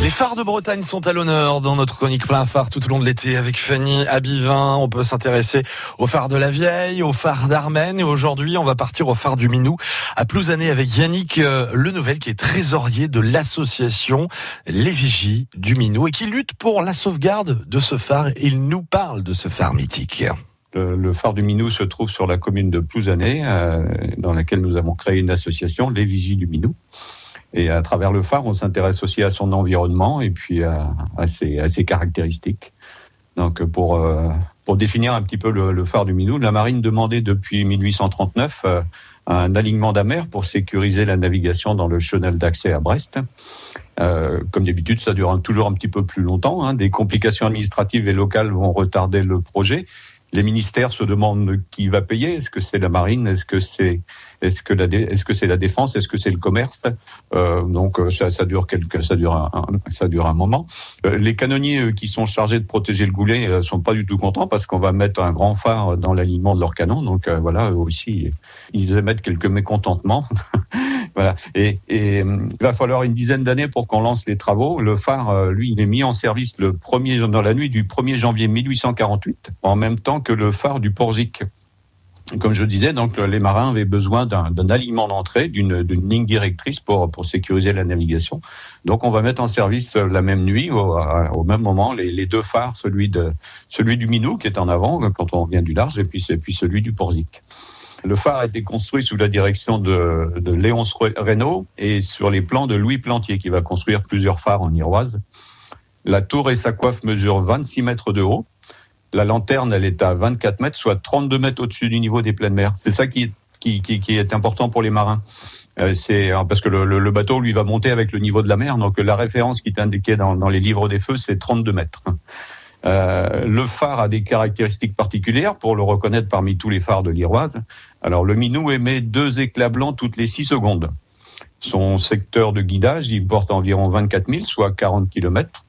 Les phares de Bretagne sont à l'honneur dans notre chronique plein phare tout au long de l'été avec Fanny Abivin. On peut s'intéresser aux phares de la Vieille, aux phares d'Armen et aujourd'hui on va partir au phare du Minou à Plouzané avec Yannick euh, Le Nouvel qui est trésorier de l'association Les Vigies du Minou et qui lutte pour la sauvegarde de ce phare. Il nous parle de ce phare mythique. Le, phare du Minou se trouve sur la commune de Plouzané, euh, dans laquelle nous avons créé une association, Les Vigies du Minou. Et à travers le phare, on s'intéresse aussi à son environnement et puis à, ses, caractéristiques. Donc pour, euh, pour définir un petit peu le, phare du Minou, la marine demandait depuis 1839 euh, un alignement d'amer pour sécuriser la navigation dans le chenal d'accès à Brest. Euh, comme d'habitude, ça dure toujours un petit peu plus longtemps. Hein. Des complications administratives et locales vont retarder le projet les ministères se demandent qui va payer. Est-ce que c'est la marine? Est-ce que c'est est-ce que la est-ce que c'est la défense? Est-ce que c'est le commerce? Euh, Donc euh, ça, ça, dure quelque ça dure un, ça dure un moment. Euh, les canonniers euh, qui sont chargés de protéger le goulet sont pas du tout contents parce qu'on va mettre un grand phare dans l'alignement de leur canon. Donc voilà, eux aussi ils émettent quelques mécontentements. Et, et, il va falloir une dizaine d'années pour qu'on lance les travaux. Le phare, lui, il est mis en service le premier dans la nuit du 1er janvier 1848, en même temps que le phare du Porzic. Comme je disais, donc les marins avaient besoin d'un alignement d'entrée, d'une ligne directrice pour, sécuriser la navigation. Donc on va mettre en service la même nuit, au, même moment, les, deux phares, celui de celui du Minou qui est en avant quand on vient du large, et puis, et puis celui du Porzic. Le phare a été construit sous la direction de, de Léonce Reynaud et sur les plans de Louis Plantier, qui va construire plusieurs phares en Iroise. La tour et sa coiffe mesurent 26 mètres de haut. La lanterne, elle est à 24 mètres, soit 32 mètres au-dessus du niveau des pleines mers. C'est ça qui, qui, qui, est important pour les marins. Euh, c'est parce que le, le, bateau lui va monter avec le niveau de la mer, donc la référence qui est indiquée dans, dans les livres des feux, c'est 32 mètres. Euh, le phare a des caractéristiques particulières pour le reconnaître parmi tous les phares de l'Iroise. Alors le Minou émet deux éclats blancs toutes les six secondes. Son secteur de guidage, il porte environ 24 000, soit 40 km.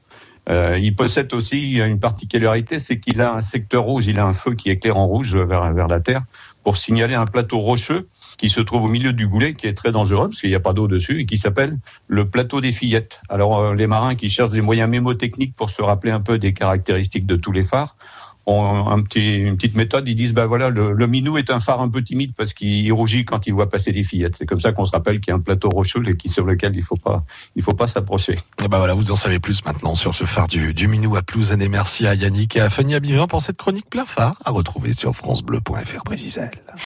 Euh, il possède aussi une particularité, c'est qu'il a un secteur rouge, il a un feu qui éclaire en rouge vers, la Terre pour signaler un plateau rocheux qui se trouve au milieu du goulet, qui est très dangereux parce qu'il n'y a pas d'eau dessus, et qui s'appelle le plateau des fillettes. Alors euh, les marins qui cherchent des moyens mémotechniques pour se rappeler un peu des caractéristiques de tous les phares un petit, une petite méthode. Ils disent, bah voilà, le, minou est un phare un peu timide parce qu'il rougit quand il voit passer des fillettes. C'est comme ça qu'on se rappelle qu'il y a un plateau rocheux et sur lequel il faut pas, faut pas s'approcher. Et bah voilà, vous en savez plus maintenant sur ce phare du, Minou à Plouzané. Merci à Yannick et à Fanny Abivin pour cette chronique plein phare à retrouver sur francebleu.fr Brésisel.